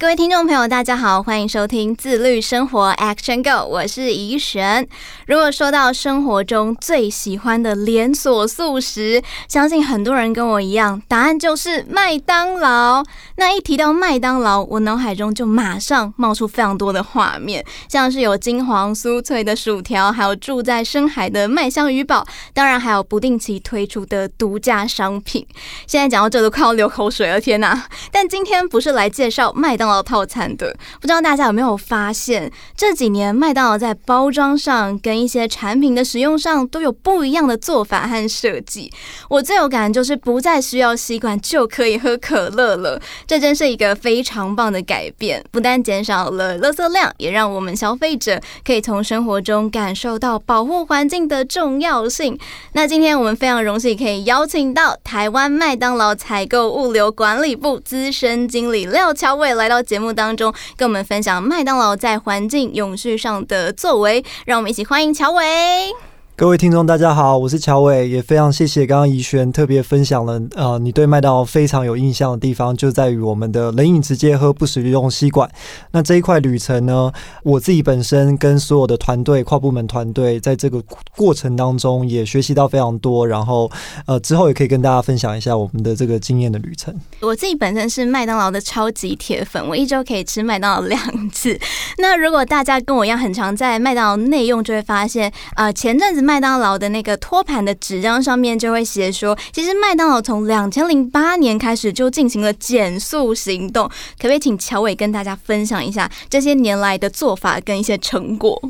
各位听众朋友，大家好，欢迎收听自律生活 Action Go，我是怡璇。如果说到生活中最喜欢的连锁速食，相信很多人跟我一样，答案就是麦当劳。那一提到麦当劳，我脑海中就马上冒出非常多的画面，像是有金黄酥脆的薯条，还有住在深海的麦香鱼堡，当然还有不定期推出的独家商品。现在讲到这都快要流口水了，天哪！但今天不是来介绍麦当套餐的，不知道大家有没有发现，这几年麦当劳在包装上跟一些产品的使用上都有不一样的做法和设计。我最有感就是不再需要吸管就可以喝可乐了，这真是一个非常棒的改变。不但减少了垃圾量，也让我们消费者可以从生活中感受到保护环境的重要性。那今天我们非常荣幸可以邀请到台湾麦当劳采购物流管理部资深经理廖乔伟来到节目当中跟我们分享麦当劳在环境永续上的作为，让我们一起欢迎乔伟。各位听众，大家好，我是乔伟，也非常谢谢刚刚怡璇特别分享了，呃，你对麦当劳非常有印象的地方，就在于我们的冷饮直接喝，不使用吸管。那这一块旅程呢，我自己本身跟所有的团队、跨部门团队，在这个过程当中也学习到非常多，然后呃，之后也可以跟大家分享一下我们的这个经验的旅程。我自己本身是麦当劳的超级铁粉，我一周可以吃麦当劳两次。那如果大家跟我一样很常在麦当劳内用，就会发现，呃，前阵子。麦当劳的那个托盘的纸张上面就会写说，其实麦当劳从两千零八年开始就进行了减塑行动，可不可以请乔伟跟大家分享一下这些年来的做法跟一些成果？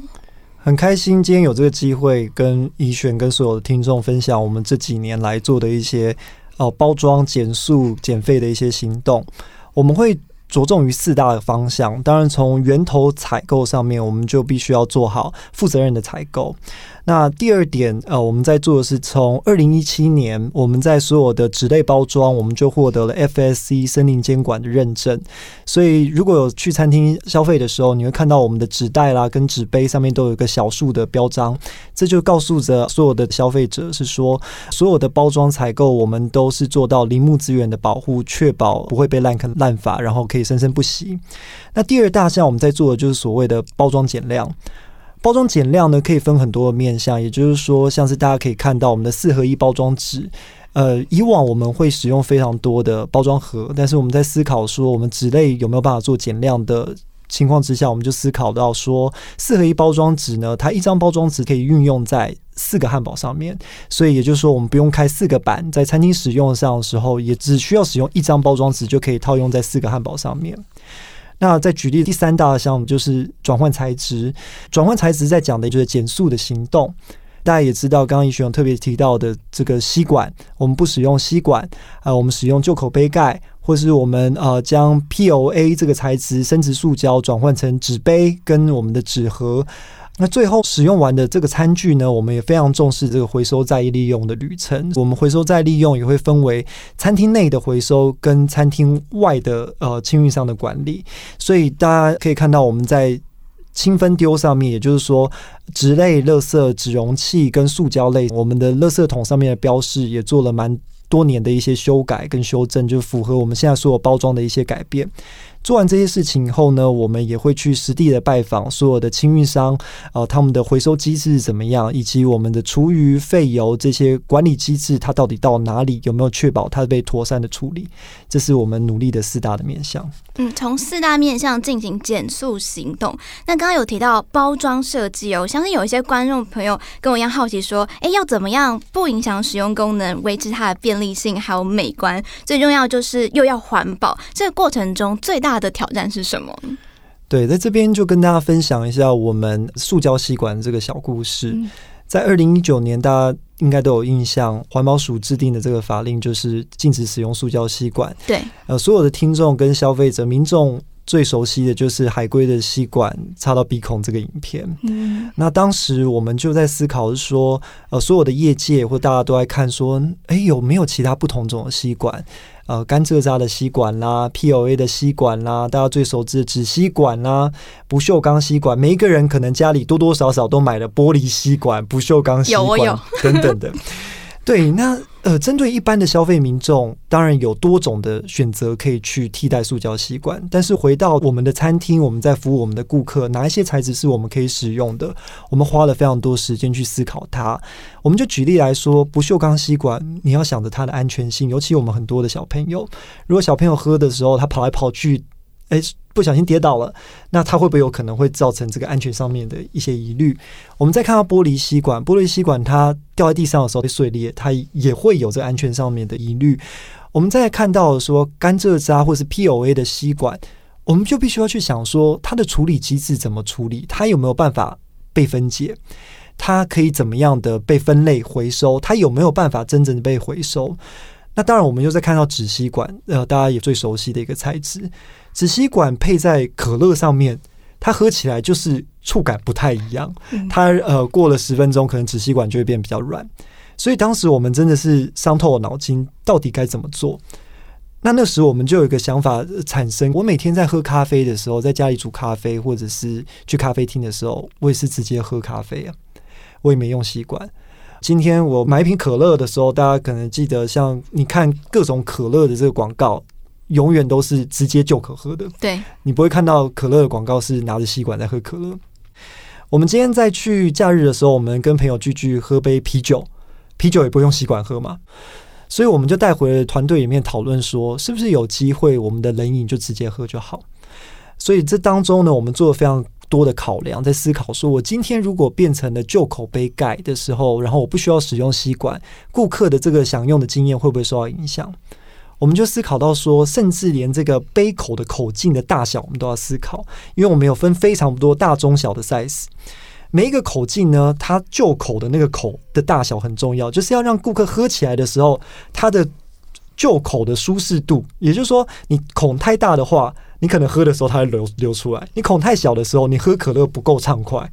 很开心今天有这个机会跟怡璇跟所有的听众分享我们这几年来做的一些呃包装减塑减费的一些行动，我们会。着重于四大的方向，当然从源头采购上面，我们就必须要做好负责任的采购。那第二点，呃，我们在做的是从二零一七年，我们在所有的纸类包装，我们就获得了 FSC 森林监管的认证。所以，如果有去餐厅消费的时候，你会看到我们的纸袋啦跟纸杯上面都有一个小树的标章，这就告诉着所有的消费者是说，所有的包装采购我们都是做到林木资源的保护，确保不会被滥垦滥伐，然后可以生生不息。那第二大项我们在做的就是所谓的包装减量。包装减量呢，可以分很多的面向，也就是说，像是大家可以看到我们的四合一包装纸，呃，以往我们会使用非常多的包装盒，但是我们在思考说，我们纸类有没有办法做减量的情况之下，我们就思考到说，四合一包装纸呢，它一张包装纸可以运用在四个汉堡上面，所以也就是说，我们不用开四个板，在餐厅使用上的时候，也只需要使用一张包装纸就可以套用在四个汉堡上面。那再举例，第三大项目就是转换材质。转换材质在讲的就是减速的行动。大家也知道，刚刚怡璇特别提到的这个吸管，我们不使用吸管，啊，我们使用旧口杯盖，或是我们呃将 POA 这个材质生质塑胶转换成纸杯跟我们的纸盒。那最后使用完的这个餐具呢，我们也非常重视这个回收再利用的旅程。我们回收再利用也会分为餐厅内的回收跟餐厅外的呃清运上的管理。所以大家可以看到我们在清分丢上面，也就是说纸类、垃圾、纸容器跟塑胶类，我们的垃圾桶上面的标示也做了蛮多年的一些修改跟修正，就符合我们现在所有包装的一些改变。做完这些事情以后呢，我们也会去实地的拜访所有的清运商，呃，他们的回收机制怎么样，以及我们的厨余废油这些管理机制，它到底到哪里，有没有确保它被妥善的处理？这是我们努力的四大的面向。嗯，从四大面向进行减塑行动。那刚刚有提到包装设计哦，相信有一些观众朋友跟我一样好奇，说，哎，要怎么样不影响使用功能，维持它的便利性还有美观？最重要就是又要环保，这个过程中最大的挑战是什么？对，在这边就跟大家分享一下我们塑胶吸管这个小故事。嗯、在二零一九年，大家应该都有印象，环保署制定的这个法令就是禁止使用塑胶吸管。对，呃，所有的听众跟消费者、民众最熟悉的就是海龟的吸管插到鼻孔这个影片。嗯，那当时我们就在思考是说，呃，所有的业界或大家都在看说，哎，有没有其他不同种的吸管？呃，甘蔗渣的吸管啦 POA 的吸管啦，大家最熟知的纸吸管啦，不锈钢吸管，每一个人可能家里多多少少都买了玻璃吸管、不锈钢吸管等等的。对，那呃，针对一般的消费民众，当然有多种的选择可以去替代塑胶吸管。但是回到我们的餐厅，我们在服务我们的顾客，哪一些材质是我们可以使用的？我们花了非常多时间去思考它。我们就举例来说，不锈钢吸管，你要想着它的安全性，尤其我们很多的小朋友，如果小朋友喝的时候，他跑来跑去。哎，不小心跌倒了，那它会不会有可能会造成这个安全上面的一些疑虑？我们再看到玻璃吸管，玻璃吸管它掉在地上的时候会碎裂，它也会有这个安全上面的疑虑。我们再看到说甘蔗渣或是 POA 的吸管，我们就必须要去想说它的处理机制怎么处理，它有没有办法被分解？它可以怎么样的被分类回收？它有没有办法真正的被回收？那当然，我们又在看到纸吸管，呃，大家也最熟悉的一个材质。纸吸管配在可乐上面，它喝起来就是触感不太一样。它呃过了十分钟，可能纸吸管就会变比较软。所以当时我们真的是伤透了脑筋，到底该怎么做？那那时我们就有一个想法产生：我每天在喝咖啡的时候，在家里煮咖啡，或者是去咖啡厅的时候，我也是直接喝咖啡啊，我也没用吸管。今天我买一瓶可乐的时候，大家可能记得，像你看各种可乐的这个广告。永远都是直接就可喝的，对，你不会看到可乐的广告是拿着吸管在喝可乐。我们今天在去假日的时候，我们跟朋友聚聚喝杯啤酒，啤酒也不用吸管喝嘛，所以我们就带回了团队里面讨论说，是不是有机会我们的冷饮就直接喝就好？所以这当中呢，我们做了非常多的考量，在思考说，我今天如果变成了旧口杯盖的时候，然后我不需要使用吸管，顾客的这个享用的经验会不会受到影响？我们就思考到说，甚至连这个杯口的口径的大小，我们都要思考，因为我们有分非常多大、中、小的 size。每一个口径呢，它旧口的那个口的大小很重要，就是要让顾客喝起来的时候，它的旧口的舒适度。也就是说，你孔太大的话，你可能喝的时候它会流流出来；你孔太小的时候，你喝可乐不够畅快。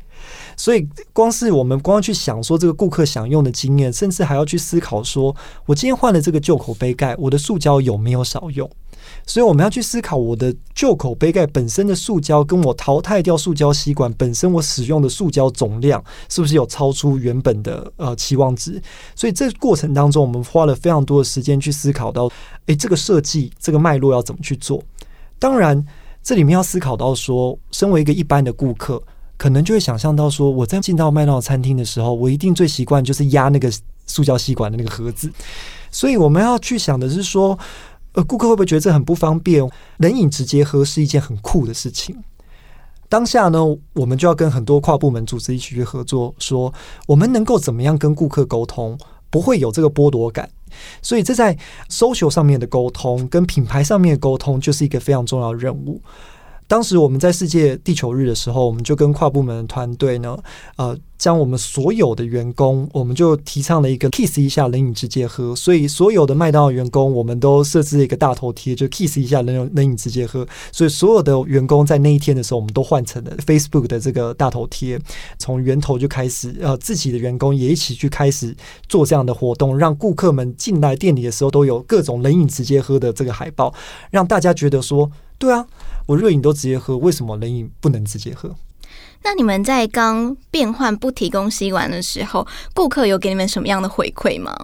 所以，光是我们光去想说这个顾客享用的经验，甚至还要去思考说，我今天换了这个旧口杯盖，我的塑胶有没有少用？所以我们要去思考我的旧口杯盖本身的塑胶，跟我淘汰掉塑胶吸管本身我使用的塑胶总量，是不是有超出原本的呃期望值？所以这过程当中，我们花了非常多的时间去思考到，诶，这个设计这个脉络要怎么去做？当然，这里面要思考到说，身为一个一般的顾客。可能就会想象到说，我在进到麦当劳餐厅的时候，我一定最习惯就是压那个塑胶吸管的那个盒子。所以我们要去想的是说，呃，顾客会不会觉得这很不方便？冷饮直接喝是一件很酷的事情。当下呢，我们就要跟很多跨部门组织一起去合作，说我们能够怎么样跟顾客沟通，不会有这个剥夺感。所以这在 social 上面的沟通，跟品牌上面的沟通，就是一个非常重要的任务。当时我们在世界地球日的时候，我们就跟跨部门的团队呢，呃，将我们所有的员工，我们就提倡了一个 kiss 一下冷饮直接喝。所以所有的麦当劳员工，我们都设置了一个大头贴，就 kiss 一下冷冷饮直接喝。所以所有的员工在那一天的时候，我们都换成了 Facebook 的这个大头贴。从源头就开始，呃，自己的员工也一起去开始做这样的活动，让顾客们进来店里的时候都有各种冷饮直接喝的这个海报，让大家觉得说，对啊。我热饮都直接喝，为什么冷饮不能直接喝？那你们在刚变换不提供吸管的时候，顾客有给你们什么样的回馈吗？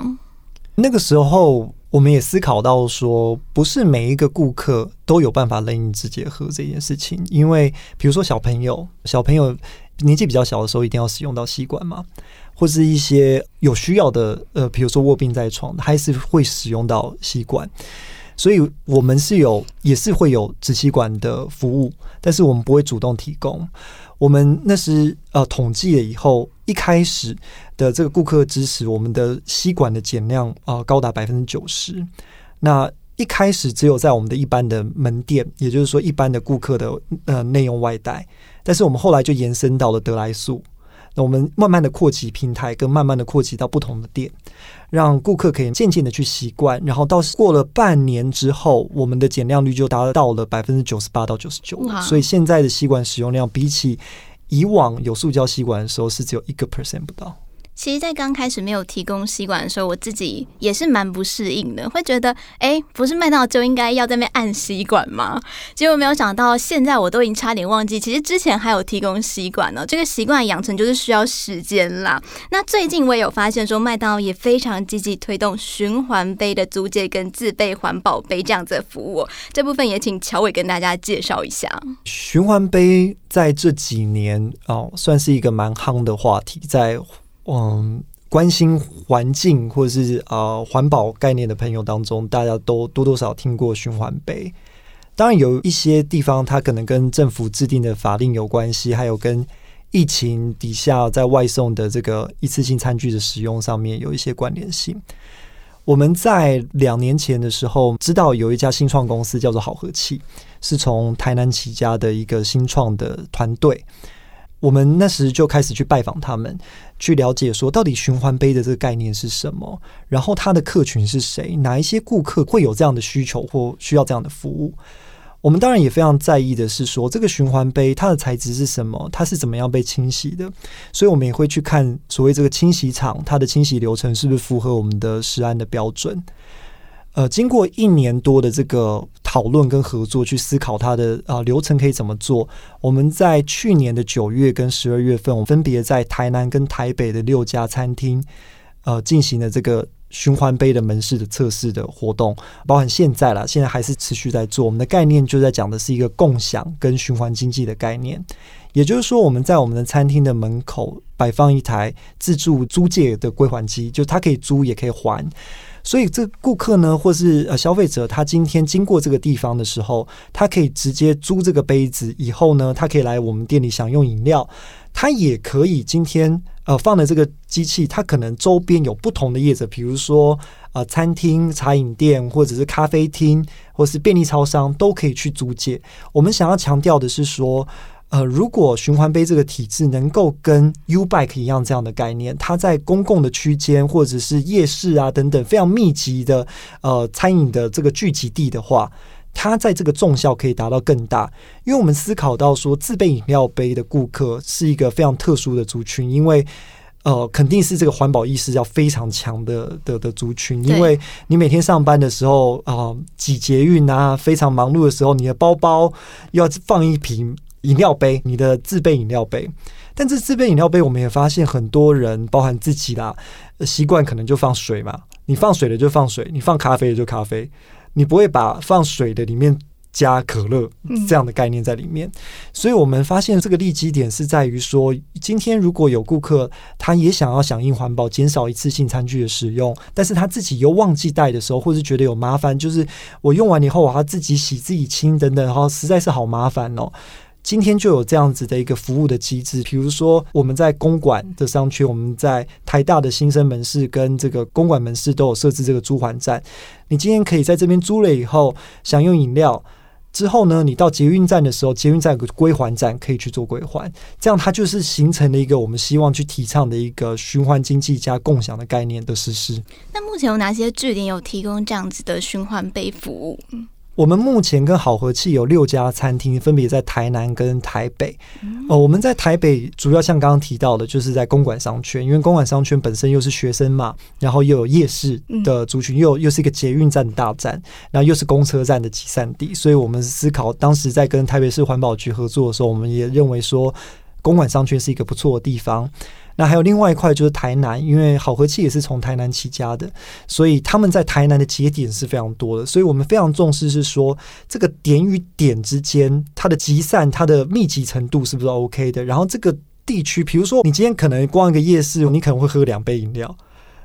那个时候，我们也思考到说，不是每一个顾客都有办法冷饮直接喝这件事情，因为比如说小朋友，小朋友年纪比较小的时候，一定要使用到吸管嘛，或是一些有需要的，呃，比如说卧病在床，还是会使用到吸管。所以，我们是有，也是会有支吸管的服务，但是我们不会主动提供。我们那时呃统计了以后，一开始的这个顾客支持，我们的吸管的减量啊、高达百分之九十。那一开始只有在我们的一般的门店，也就是说一般的顾客的呃内用外带，但是我们后来就延伸到了得来速。那我们慢慢的扩及平台，跟慢慢的扩及到不同的店，让顾客可以渐渐的去习惯，然后到过了半年之后，我们的减量率就达到了百分之九十八到九十九。所以现在的吸管使用量比起以往有塑胶吸管的时候是只有一个 percent 不到。其实，在刚开始没有提供吸管的时候，我自己也是蛮不适应的，会觉得，哎，不是麦当劳就应该要在那边按吸管吗？结果没有想到，现在我都已经差点忘记，其实之前还有提供吸管呢。这个习惯养成就是需要时间啦。那最近我也有发现说，麦当劳也非常积极推动循环杯的租借跟自备环保杯这样子的服务。这部分也请乔伟跟大家介绍一下。循环杯在这几年哦，算是一个蛮夯的话题，在。嗯，关心环境或者是呃环保概念的朋友当中，大家都多多少听过循环杯。当然，有一些地方它可能跟政府制定的法令有关系，还有跟疫情底下在外送的这个一次性餐具的使用上面有一些关联性。我们在两年前的时候知道有一家新创公司叫做好和气，是从台南起家的一个新创的团队。我们那时就开始去拜访他们，去了解说到底循环杯的这个概念是什么，然后他的客群是谁，哪一些顾客会有这样的需求或需要这样的服务。我们当然也非常在意的是说，这个循环杯它的材质是什么，它是怎么样被清洗的，所以我们也会去看所谓这个清洗厂它的清洗流程是不是符合我们的食安的标准。呃，经过一年多的这个讨论跟合作，去思考它的啊、流程可以怎么做。我们在去年的九月跟十二月份，我们分别在台南跟台北的六家餐厅，呃，进行了这个循环杯的门市的测试的活动，包含现在啦，现在还是持续在做。我们的概念就在讲的是一个共享跟循环经济的概念，也就是说，我们在我们的餐厅的门口摆放一台自助租借的归还机，就它可以租也可以还。所以，这顾客呢，或是呃消费者，他今天经过这个地方的时候，他可以直接租这个杯子，以后呢，他可以来我们店里享用饮料。他也可以今天呃放的这个机器，它可能周边有不同的业者，比如说呃餐厅、茶饮店，或者是咖啡厅，或是便利超商，都可以去租借。我们想要强调的是说。呃，如果循环杯这个体制能够跟 U-Bike 一样这样的概念，它在公共的区间或者是夜市啊等等非常密集的呃餐饮的这个聚集地的话，它在这个重效可以达到更大。因为我们思考到说，自备饮料杯的顾客是一个非常特殊的族群，因为呃肯定是这个环保意识要非常强的的的族群，因为你每天上班的时候啊，呃，挤捷运啊，非常忙碌的时候，你的包包要放一瓶。饮料杯，你的自备饮料杯，但这自备饮料杯，我们也发现很多人，包含自己啦，习惯可能就放水嘛。你放水的就放水，你放咖啡的就咖啡，你不会把放水的里面加可乐这样的概念在里面。所以我们发现这个利基点是在于说，今天如果有顾客他也想要响应环保，减少一次性餐具的使用，但是他自己又忘记带的时候，或是觉得有麻烦，就是我用完以后我要自己洗、自己清等等，然后实在是好麻烦哦。今天就有这样子的一个服务的机制，比如说我们在公馆的商圈，我们在台大的新生门市跟这个公馆门市都有设置这个租还站。你今天可以在这边租了以后享用饮料，之后呢，你到捷运站的时候，捷运站有个归还站可以去做归还，这样它就是形成了一个我们希望去提倡的一个循环经济加共享的概念的实施。那目前有哪些据点有提供这样子的循环杯服务？我们目前跟好和气有六家餐厅，分别在台南跟台北。呃，我们在台北主要像刚刚提到的，就是在公馆商圈，因为公馆商圈本身又是学生嘛，然后又有夜市的族群，又又是一个捷运站的大站，然后又是公车站的集散地，所以我们思考当时在跟台北市环保局合作的时候，我们也认为说公馆商圈是一个不错的地方。那还有另外一块就是台南，因为好和气也是从台南起家的，所以他们在台南的节点是非常多的。所以我们非常重视是说，这个点与点之间，它的集散、它的密集程度是不是 OK 的？然后这个地区，比如说你今天可能逛一个夜市，你可能会喝两杯饮料，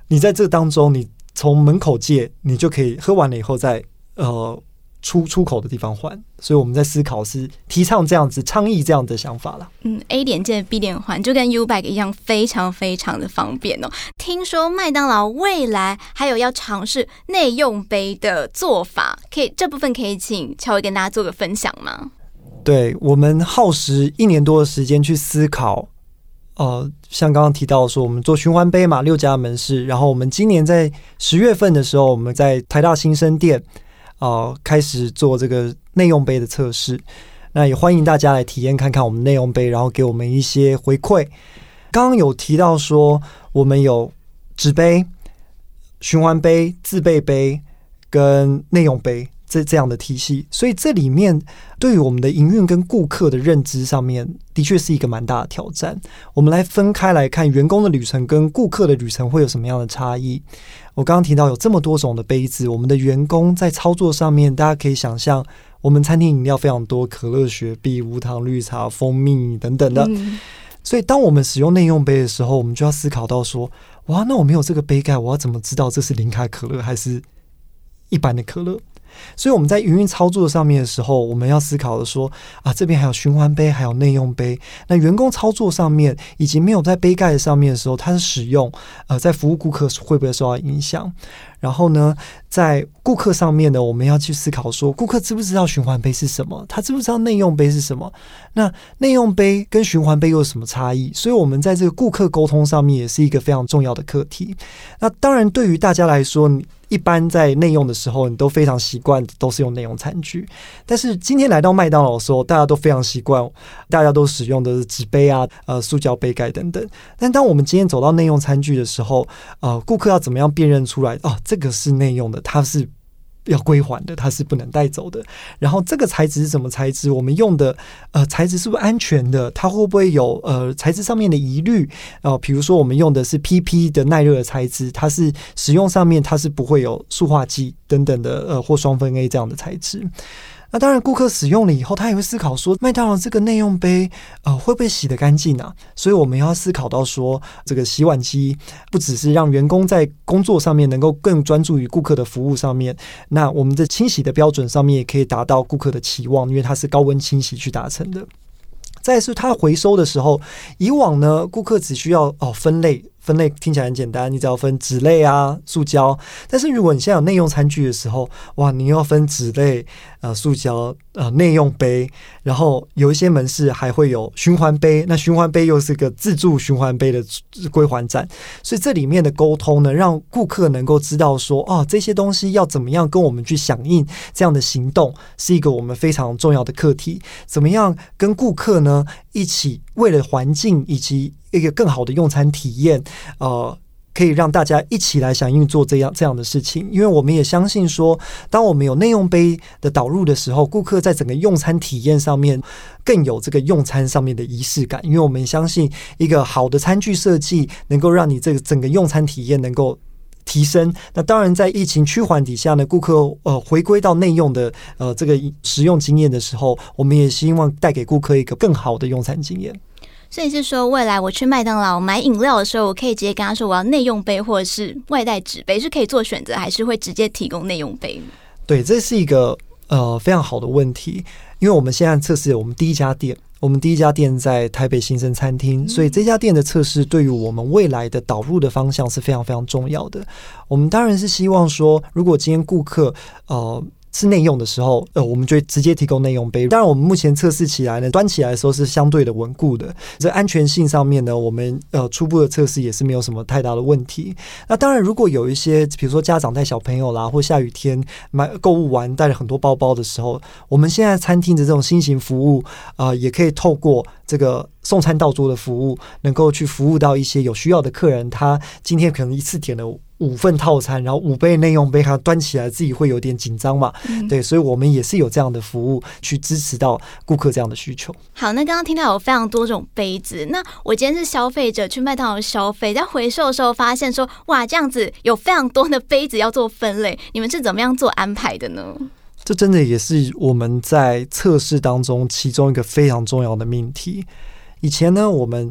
你在这当中，你从门口借，你就可以喝完了以后再呃。出出口的地方换，所以我们在思考是提倡这样子倡议这样的想法了。嗯，A 点借 B 点还，就跟 U-Bike 一样，非常非常的方便哦。听说麦当劳未来还有要尝试内用杯的做法，可以这部分可以请乔伟跟大家做个分享吗？对，我们耗时一年多的时间去思考，呃，像刚刚提到说，我们做循环杯嘛，六家门市，然后我们今年在十月份的时候，我们在台大新生店啊、开始做这个内用杯的测试。那也欢迎大家来体验看看我们内用杯，然后给我们一些回馈。刚刚有提到说，我们有纸杯、循环杯、自备杯跟内用杯这这样的体系，所以这里面对于我们的营运跟顾客的认知上面，的确是一个蛮大的挑战。我们来分开来看，员工的旅程跟顾客的旅程会有什么样的差异？我刚刚提到有这么多种的杯子，我们的员工在操作上面，大家可以想象。我们餐厅饮料非常多，可乐、雪碧、无糖绿茶、蜂蜜等等的。嗯。所以，当我们使用内用杯的时候，我们就要思考到说：哇，那我没有这个杯盖，我要怎么知道这是零卡可乐还是一般的可乐？所以我们在营运操作上面的时候，我们要思考的说：啊，这边还有循环杯，还有内用杯。那员工操作上面以及没有在杯盖上面的时候，它的使用，呃，在服务顾客会不会受到影响？然后呢，在顾客上面呢，我们要去思考说，顾客知不知道循环杯是什么？他知不知道内用杯是什么？那内用杯跟循环杯又有什么差异？所以，我们在这个顾客沟通上面也是一个非常重要的课题。那当然，对于大家来说，你一般在内用的时候，你都非常习惯都是用内用餐具。但是今天来到麦当劳的时候，大家都非常习惯，大家都使用的是纸杯啊、呃、塑胶杯盖等等。但当我们今天走到内用餐具的时候，呃，顾客要怎么样辨认出来？哦，这个是内用的，它是。要归还的，它是不能带走的。然后这个材质是什么材质？我们用的呃材质是不是安全的？它会不会有呃材质上面的疑虑？呃，比如说我们用的是 PP 的耐热的材质，它是使用上面它是不会有塑化剂等等的呃或双酚 A 这样的材质。那当然，顾客使用了以后，他也会思考说，麦当劳这个内用杯，呃，会不会洗得干净啊？所以我们要思考到说，这个洗碗机不只是让员工在工作上面能够更专注于顾客的服务上面，那我们的清洗的标准上面也可以达到顾客的期望，因为它是高温清洗去达成的。再是它回收的时候，以往呢，顾客只需要哦分类。分类听起来很简单，你只要分纸类啊、塑胶。但是如果你现在有内用餐具的时候，哇，你又要分纸类、呃、塑胶、呃内用杯，然后有一些门市还会有循环杯。那循环杯又是个自助循环杯的归还站，所以这里面的沟通呢，让顾客能够知道说，哦，这些东西要怎么样跟我们去响应，这样的行动是一个我们非常重要的课题。怎么样跟顾客呢一起为了环境以及一个更好的用餐体验，呃，可以让大家一起来响应做这样这样的事情。因为我们也相信说，当我们有内用杯的导入的时候，顾客在整个用餐体验上面更有这个用餐上面的仪式感。因为我们相信，一个好的餐具设计能够让你这个整个用餐体验能够提升。那当然，在疫情趋缓底下呢，顾客呃回归到内用的呃这个使用经验的时候，我们也希望带给顾客一个更好的用餐经验。所以是说，未来我去麦当劳买饮料的时候，我可以直接跟他说我要内用杯或者是外带纸杯，是可以做选择，还是会直接提供内用杯？对，这是一个呃非常好的问题，因为我们现在测试我们第一家店，我们第一家店在台北新生餐厅，所以这家店的测试对于我们未来的导入的方向是非常非常重要的。我们当然是希望说，如果今天顾客呃。是内用的时候，呃，我们就直接提供内用杯。当然，我们目前测试起来呢，端起来的时候是相对的稳固的。这安全性上面呢，我们呃初步的测试也是没有什么太大的问题。那当然，如果有一些，比如说家长带小朋友啦，或下雨天买购物完带了很多包包的时候，我们现在餐厅的这种新型服务，啊、也可以透过这个送餐到桌的服务，能够去服务到一些有需要的客人。他今天可能一次点了。五份套餐，然后五杯内用杯，它端起来自己会有点紧张嘛？嗯、对，所以我们也是有这样的服务去支持到顾客这样的需求。好，那刚刚听到有非常多种杯子，那我今天是消费者去麦当劳消费，在回收的时候发现说，哇，这样子有非常多的杯子要做分类，你们是怎么样做安排的呢？这真的也是我们在测试当中其中一个非常重要的命题。以前呢，我们。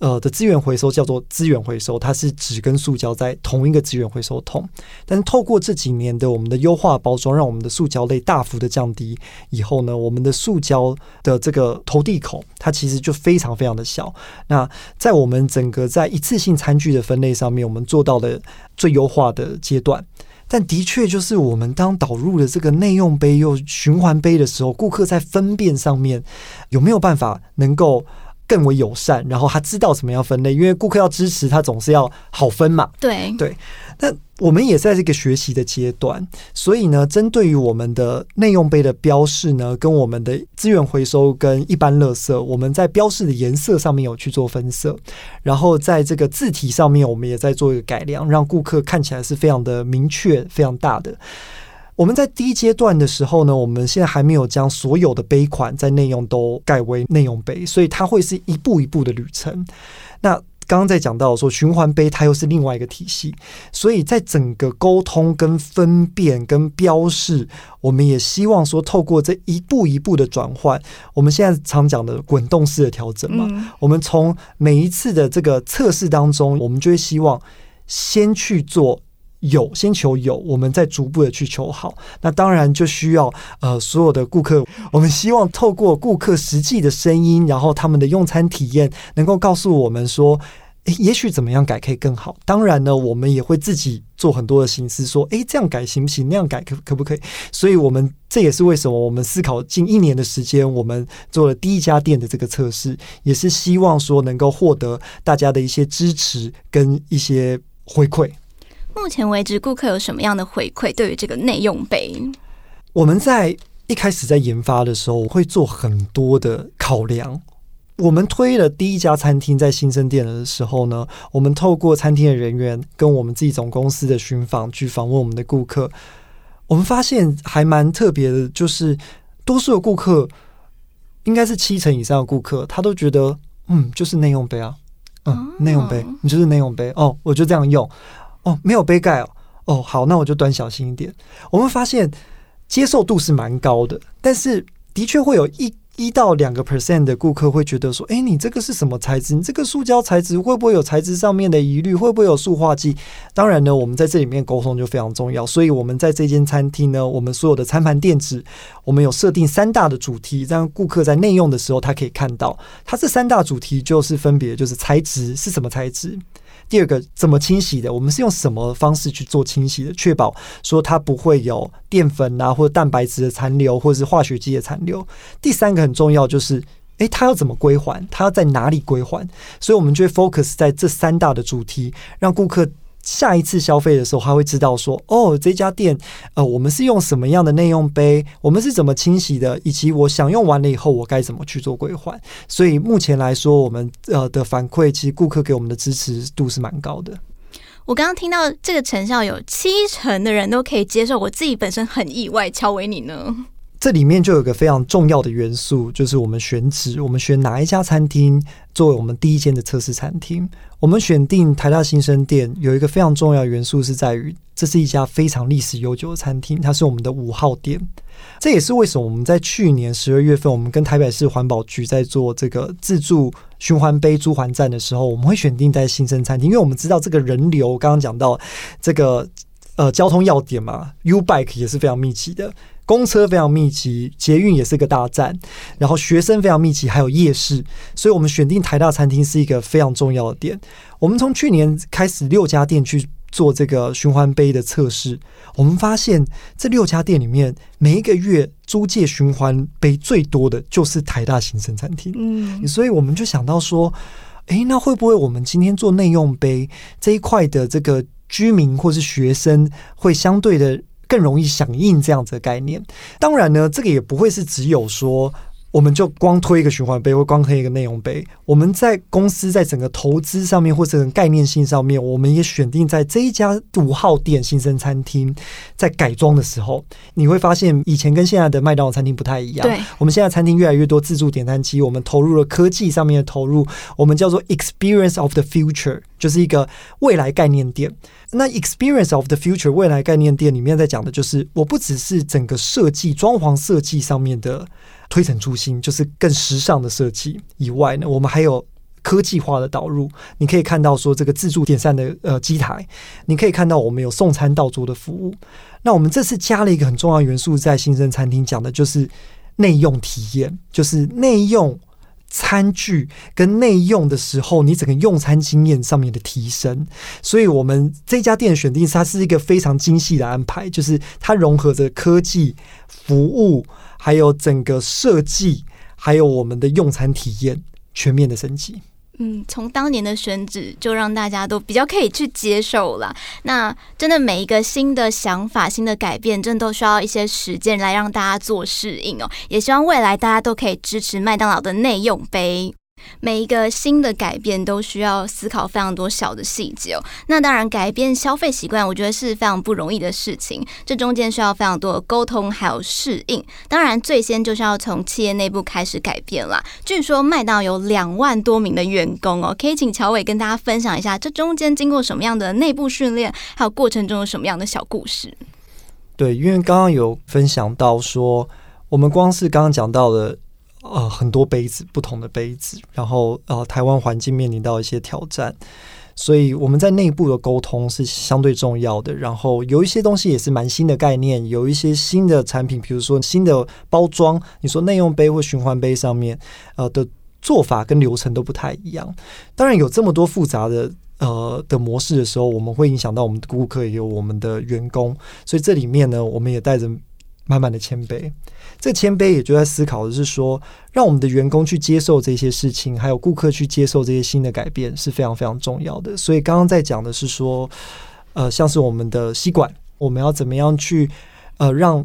呃的资源回收叫做资源回收，它是纸跟塑胶在同一个资源回收桶。但是透过这几年的我们的优化包装，让我们的塑胶类大幅的降低以后呢，我们的塑胶的这个投递口它其实就非常非常的小。那在我们整个在一次性餐具的分类上面，我们做到了最优化的阶段。但的确就是我们当导入了这个内用杯又循环杯的时候，顾客在分辨上面有没有办法能够更为友善，然后他知道怎么样分类，因为顾客要支持他总是要好分嘛。对对，那我们也在这个学习的阶段，所以呢，针对于我们的内用杯的标示呢，跟我们的资源回收跟一般垃圾，我们在标示的颜色上面有去做分色，然后在这个字体上面，我们也在做一个改良，让顾客看起来是非常的明确、非常大的。我们在第一阶段的时候呢，我们现在还没有将所有的杯款在内用都改为内用杯，所以它会是一步一步的旅程。那刚刚在讲到说循环杯，它又是另外一个体系，所以在整个沟通、跟分辨、跟标示，我们也希望说，透过这一步一步的转换，我们现在常讲的滚动式的调整嘛，嗯、我们从每一次的这个测试当中，我们就会希望先去做。有，先求有，我们再逐步的去求好。那当然就需要呃，所有的顾客，我们希望透过顾客实际的声音，然后他们的用餐体验，能够告诉我们说，诶，也许怎么样改可以更好。当然呢，我们也会自己做很多的心思，说，诶，这样改行不行？那样改可可不可以？所以，我们这也是为什么我们思考近一年的时间，我们做了第一家店的这个测试，也是希望说能够获得大家的一些支持跟一些回馈。目前为止，顾客有什么样的回馈？对于这个内用杯，我们在一开始在研发的时候，会做很多的考量。我们推了第一家餐厅在新生店的时候呢，我们透过餐厅的人员跟我们自己总公司的巡访去访问我们的顾客，我们发现还蛮特别的，就是多数的顾客，应该是七成以上的顾客，他都觉得，嗯，就是内用杯啊，嗯，内用杯，你就是内用杯哦，我就这样用。哦，没有杯盖哦。哦，好，那我就端小心一点。我们发现接受度是蛮高的，但是的确会有一一到两个 percent 的顾客会觉得说：“诶，你这个是什么材质？你这个塑胶材质会不会有材质上面的疑虑？会不会有塑化剂？”当然呢，我们在这里面沟通就非常重要。所以，我们在这间餐厅呢，我们所有的餐盘垫纸，我们有设定三大的主题，让顾客在内用的时候，他可以看到，它这三大主题就是分别就是材质是什么材质。第二个怎么清洗的？我们是用什么方式去做清洗的？确保说它不会有淀粉啊，或者蛋白质的残留，或者是化学剂的残留。第三个很重要，就是诶，它要怎么归还？它要在哪里归还？所以我们就会 focus 在这三大的主题，让顾客。下一次消费的时候，他会知道说：“哦，这家店，呃，我们是用什么样的内用杯？我们是怎么清洗的？以及我享用完了以后，我该怎么去做归还？”所以目前来说，我们呃的反馈，其实顾客给我们的支持度是蛮高的。我刚刚听到这个成效有七成的人都可以接受，我自己本身很意外。乔维你呢？这里面就有个非常重要的元素，就是我们选址，我们选哪一家餐厅作为我们第一间的测试餐厅。我们选定台大新生店，有一个非常重要的元素是在于，这是一家非常历史悠久的餐厅，它是我们的五号店。这也是为什么我们在去年十二月份，我们跟台北市环保局在做这个自助循环杯租还站的时候，我们会选定在新生餐厅，因为我们知道这个人流，刚刚讲到这个呃交通要点嘛，U Bike 也是非常密集的。公车非常密集，捷运也是个大站，然后学生非常密集，还有夜市，所以我们选定台大餐厅是一个非常重要的点。我们从去年开始六家店去做这个循环杯的测试，我们发现这六家店里面每一个月租借循环杯最多的就是台大新生餐厅。嗯，所以我们就想到说，诶，那会不会我们今天做内用杯这一块的这个居民或是学生会相对的。更容易响应这样子的概念。当然呢，这个也不会是只有说。我们就光推一个循环杯，或光推一个内容杯。我们在公司在整个投资上面，或者概念性上面，我们也选定在这一家五号店新生餐厅在改装的时候，你会发现以前跟现在的麦当劳餐厅不太一样。对，我们现在餐厅越来越多自助点餐机，我们投入了科技上面的投入，我们叫做 Experience of the Future，就是一个未来概念店。那 Experience of the Future 未来概念店里面在讲的就是，我不只是整个设计、装潢设计上面的。推陈出新，就是更时尚的设计以外呢，我们还有科技化的导入。你可以看到说这个自助点餐的呃机台，你可以看到我们有送餐到桌的服务。那我们这次加了一个很重要元素，在新生餐厅讲的就是内用体验，就是内用餐具跟内用的时候，你整个用餐经验上面的提升。所以，我们这家店选定它是一个非常精细的安排，就是它融合着科技服务。还有整个设计，还有我们的用餐体验，全面的升级。嗯，从当年的选址就让大家都比较可以去接受了。那真的每一个新的想法、新的改变，真的都需要一些时间来让大家做适应哦。也希望未来大家都可以支持麦当劳的内用杯。每一个新的改变都需要思考非常多小的细节哦。那当然，改变消费习惯，我觉得是非常不容易的事情。这中间需要非常多的沟通，还有适应。当然，最先就是要从企业内部开始改变啦。据说麦当有两万多名的员工哦，可以请乔伟跟大家分享一下，这中间经过什么样的内部训练，还有过程中有什么样的小故事？对，因为刚刚有分享到说，我们光是刚刚讲到的。呃，很多杯子，不同的杯子，然后呃，台湾环境面临到一些挑战，所以我们在内部的沟通是相对重要的。然后有一些东西也是蛮新的概念，有一些新的产品，比如说新的包装，你说内用杯或循环杯上面，呃的做法跟流程都不太一样。当然有这么多复杂的呃的模式的时候，我们会影响到我们的顾客，也有我们的员工，所以这里面呢，我们也带着满满的谦卑。这谦卑也就在思考的是说，让我们的员工去接受这些事情，还有顾客去接受这些新的改变是非常非常重要的。所以刚刚在讲的是说，呃，像是我们的吸管，我们要怎么样去呃让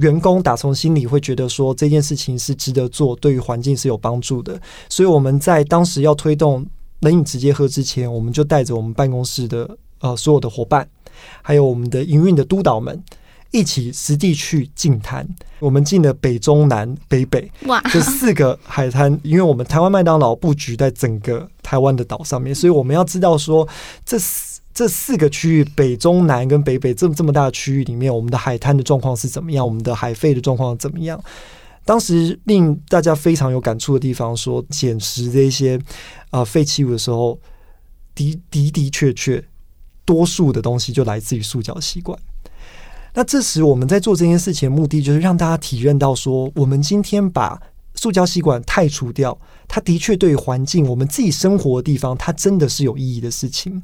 员工打从心里会觉得说这件事情是值得做，对于环境是有帮助的。所以我们在当时要推动冷饮直接喝之前，我们就带着我们办公室的呃所有的伙伴，还有我们的营运的督导们。一起实地去进滩，我们进了北中南北北，哇，这四个海滩，因为我们台湾麦当劳布局在整个台湾的岛上面，所以我们要知道说，这四这四个区域北中南跟北北这么这么大的区域里面，我们的海滩的状况是怎么样，我们的海废的状况怎么样？当时令大家非常有感触的地方，说捡拾这些啊废弃物的时候，的的的确确，多数的东西就来自于塑胶吸管。那这时我们在做这件事情的目的，就是让大家体认到说，我们今天把塑胶吸管汰除掉，它的确对环境，我们自己生活的地方，它真的是有意义的事情。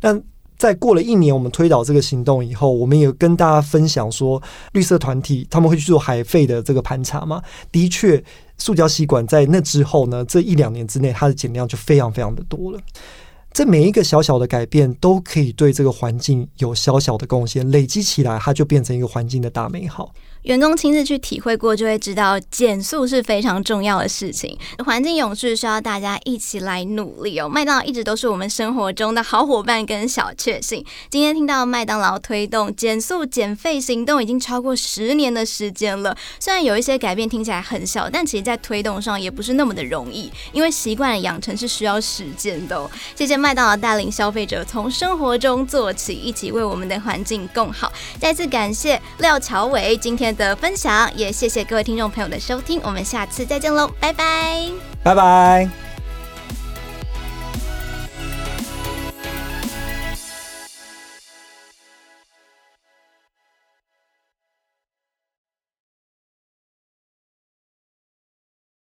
那在过了一年，我们推导这个行动以后，我们也跟大家分享说，绿色团体他们会去做海废的这个盘查嘛？的确，塑胶吸管在那之后呢，这一两年之内，它的减量就非常非常的多了。这每一个小小的改变都可以对这个环境有小小的贡献，累积起来，它就变成一个环境的大美好。员工亲自去体会过，就会知道减速是非常重要的事情。环境永续需要大家一起来努力哦。麦当劳一直都是我们生活中的好伙伴跟小确幸。今天听到麦当劳推动减塑减费行动已经超过十年的时间了。虽然有一些改变听起来很小，但其实在推动上也不是那么的容易，因为习惯的养成是需要时间的哦。谢谢麦当劳带领消费者从生活中做起，一起为我们的环境更好。再次感谢廖乔伟今天的分享，也谢谢各位听众朋友的收听，我们下次再见喽，拜拜，拜拜。